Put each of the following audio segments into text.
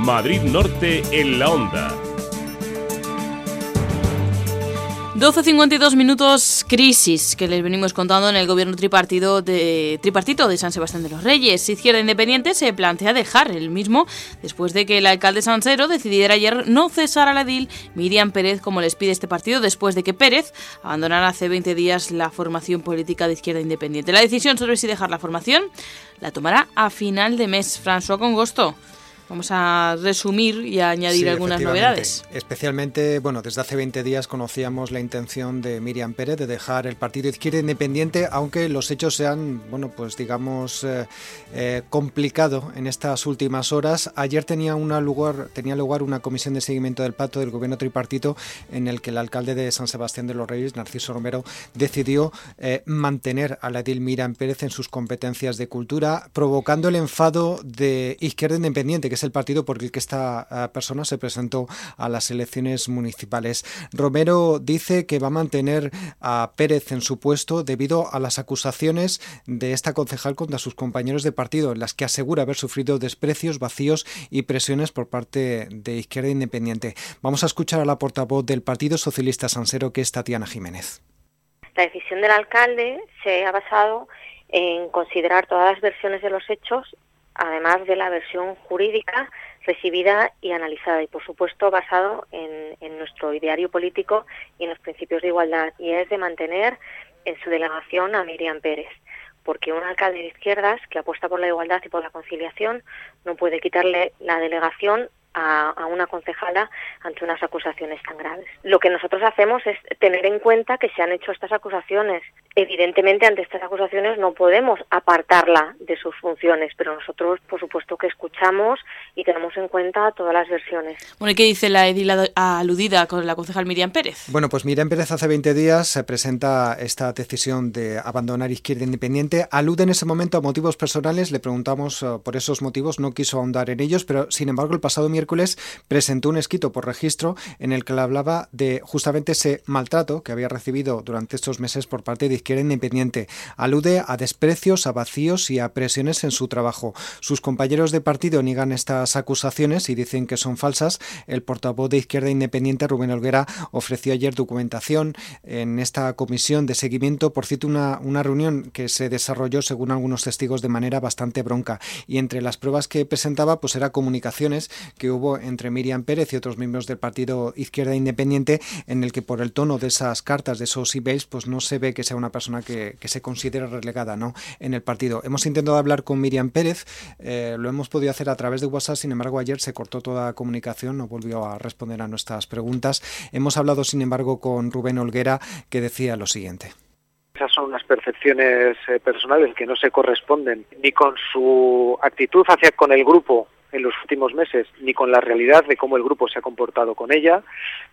Madrid Norte en la onda. 12.52 minutos crisis que les venimos contando en el gobierno tripartido de, tripartito de San Sebastián de los Reyes. Izquierda Independiente se plantea dejar el mismo después de que el alcalde Sansero decidiera ayer no cesar a la edil Miriam Pérez como les pide este partido después de que Pérez abandonara hace 20 días la formación política de Izquierda Independiente. La decisión sobre si dejar la formación la tomará a final de mes. François Congosto. Vamos a resumir y a añadir algunas novedades. Especialmente, bueno, desde hace 20 días conocíamos la intención de Miriam Pérez de dejar el Partido Izquierda Independiente, aunque los hechos se han, bueno, pues digamos, eh, eh, complicado en estas últimas horas. Ayer tenía, una lugar, tenía lugar una comisión de seguimiento del pacto del gobierno tripartito en el que el alcalde de San Sebastián de los Reyes, Narciso Romero, decidió eh, mantener a la edil Miriam Pérez en sus competencias de cultura, provocando el enfado de Izquierda Independiente, que es el partido por el que esta eh, persona se presentó a las elecciones municipales. Romero dice que va a mantener a Pérez en su puesto debido a las acusaciones de esta concejal contra sus compañeros de partido, en las que asegura haber sufrido desprecios, vacíos y presiones por parte de Izquierda Independiente. Vamos a escuchar a la portavoz del Partido Socialista Sansero, que es Tatiana Jiménez. La decisión del alcalde se ha basado en considerar todas las versiones de los hechos además de la versión jurídica recibida y analizada y, por supuesto, basado en, en, nuestro ideario político y en los principios de igualdad, y es de mantener en su delegación a Miriam Pérez, porque un alcalde de izquierdas que apuesta por la igualdad y por la conciliación no puede quitarle la delegación a, una concejala ante unas acusaciones tan graves. Lo que nosotros hacemos es tener en cuenta que se han hecho estas acusaciones. Evidentemente, ante estas acusaciones no podemos apartarla de sus funciones, pero nosotros, por supuesto, que escuchamos y tenemos en cuenta todas las versiones. Bueno, ¿y qué dice la edila aludida con la concejal Miriam Pérez? Bueno, pues Miriam Pérez hace 20 días se presenta esta decisión de abandonar Izquierda Independiente. Alude en ese momento a motivos personales, le preguntamos uh, por esos motivos, no quiso ahondar en ellos, pero sin embargo el pasado miércoles presentó un escrito por registro en el que le hablaba de justamente ese maltrato que había recibido durante estos meses por parte de Izquierda Independiente. Alude a desprecios, a vacíos y a presiones en su trabajo. Sus compañeros de partido niegan estas acusaciones y dicen que son falsas. El portavoz de Izquierda Independiente, Rubén Olguera, ofreció ayer documentación en esta comisión de seguimiento. Por cierto, una, una reunión que se desarrolló, según algunos testigos, de manera bastante bronca. Y entre las pruebas que presentaba, pues era comunicaciones que hubo entre Miriam Pérez y otros miembros del partido Izquierda Independiente, en el que por el tono de esas cartas, de esos emails, pues no se ve que sea una persona que, se considera relegada ¿no? en el partido. Hemos intentado hablar con Miriam Pérez, eh, lo hemos podido hacer a través de WhatsApp, sin embargo ayer se cortó toda comunicación, no volvió a responder a nuestras preguntas. Hemos hablado, sin embargo, con Rubén Olguera, que decía lo siguiente esas son unas percepciones eh, personales que no se corresponden ni con su actitud hacia con el grupo en los últimos meses ni con la realidad de cómo el grupo se ha comportado con ella.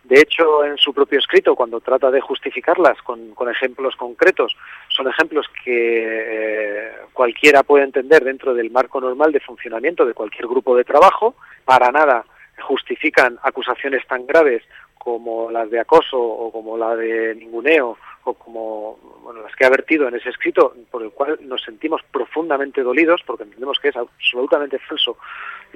De hecho, en su propio escrito, cuando trata de justificarlas con, ejemplos concretos, son ejemplos que eh, cualquiera puede entender dentro del marco normal de funcionamiento de cualquier grupo de trabajo. Para nada justifican acusaciones tan graves como las de acoso o como la de ninguneo o como bueno, las que ha vertido en ese escrito, por el cual nos sentimos profundamente dolidos porque entendemos que es absolutamente falso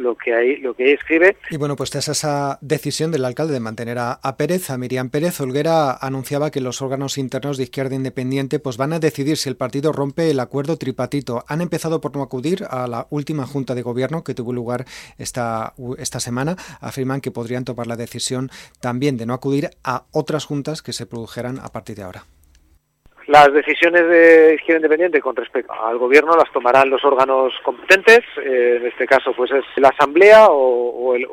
lo que ahí lo que escribe. Y bueno, pues tras esa decisión del alcalde de mantener a, Pérez, a Miriam Pérez, Olguera anunciaba que los órganos internos de Izquierda Independiente pues van a decidir si el partido rompe el acuerdo tripatito. Han empezado por no acudir a la última junta de gobierno que tuvo lugar esta, esta semana. Afirman que podrían tomar la decisión también de no acudir a otras juntas que se produjeran a partir de ahora. Las decisiones de izquierda independiente con respecto al gobierno las tomarán los órganos competentes, eh, en este caso pues es la asamblea o, el,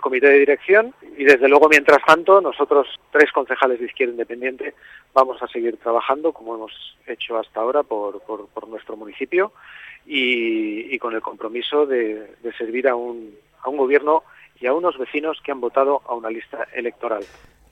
comité de dirección y desde luego mientras tanto nosotros tres concejales de izquierda independiente vamos a seguir trabajando como hemos hecho hasta ahora por, nuestro municipio y, con el compromiso de, servir a un, a un gobierno y a unos vecinos que han votado a una lista electoral.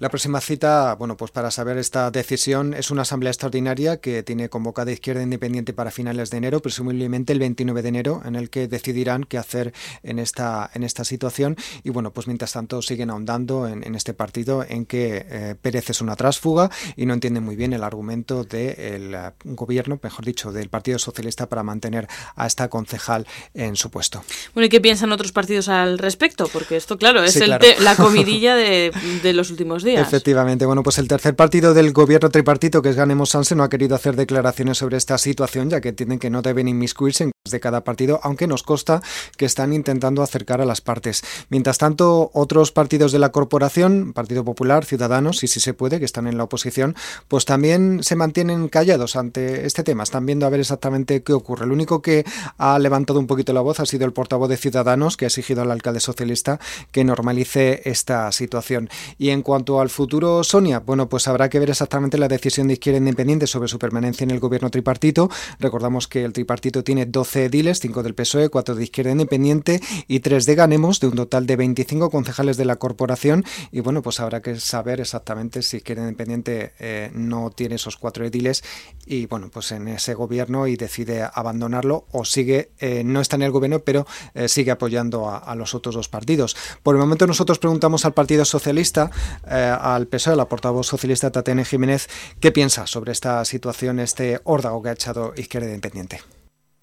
La próxima cita, bueno, pues para saber esta decisión es una asamblea extraordinaria que tiene convocada Izquierda Independiente para finales de enero, presumiblemente el 29 de enero, en el que decidirán qué hacer en esta, en esta situación. Y bueno, pues mientras tanto siguen ahondando en, este partido en que eh, Pérez es una trásfuga y no entienden muy bien el argumento del eh, gobierno, mejor dicho, del Partido Socialista para mantener a esta concejal en su puesto. Bueno, ¿y qué piensan otros partidos al respecto? Porque esto, claro, es la comidilla de, de los últimos días. Efectivamente. Bueno, pues el tercer partido del gobierno tripartito, que es Ganemos Sanse, no ha querido hacer declaraciones sobre esta situación, ya que entienden que no deben inmiscuirse en de cada partido, aunque nos consta que están intentando acercar a las partes. Mientras tanto, otros partidos de la corporación, Partido Popular, Ciudadanos, y si se puede, que están en la oposición, pues también se mantienen callados ante este tema. Están viendo a ver exactamente qué ocurre. El único que ha levantado un poquito la voz ha sido el portavoz de Ciudadanos, que ha exigido al alcalde socialista que normalice esta situación. Y en cuanto al futuro, Sonia, bueno, pues habrá que ver exactamente la decisión de Izquierda Independiente sobre su permanencia en el gobierno tripartito. Recordamos que el tripartito tiene 12 ediles, 5 del PSOE, 4 de Izquierda Independiente y 3 de Ganemos, de un total de 25 concejales de la corporación. Y bueno, pues habrá que saber exactamente si Izquierda Independiente eh, no tiene esos 4 ediles y bueno, pues en ese gobierno y decide abandonarlo o sigue, eh, no está en el gobierno, pero eh, sigue apoyando a, a, los otros dos partidos. Por el momento nosotros preguntamos al Partido Socialista, al PSOE, la portavoz socialista Tatiana Jiménez, qué piensa sobre esta situación, este órdago que ha echado Izquierda Independiente.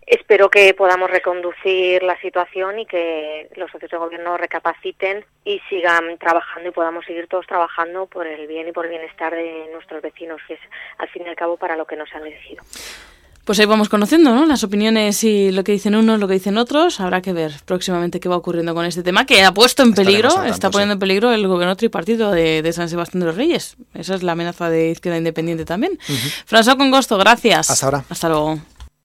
Espero que podamos reconducir la situación y que los socios de gobierno recapaciten y sigan trabajando y podamos seguir todos trabajando por el bien y por el bienestar de nuestros vecinos, que es al fin y al cabo para lo que nos han elegido. Pues ahí vamos conociendo ¿no? las opiniones y lo que dicen unos, lo que dicen otros. Habrá que ver próximamente qué va ocurriendo con este tema que ha puesto en peligro, está poniendo en peligro el gobierno tripartito de, San Sebastián de los Reyes. Esa es la amenaza de Izquierda Independiente también. Uh François Congosto, gracias. Hasta ahora. Hasta luego.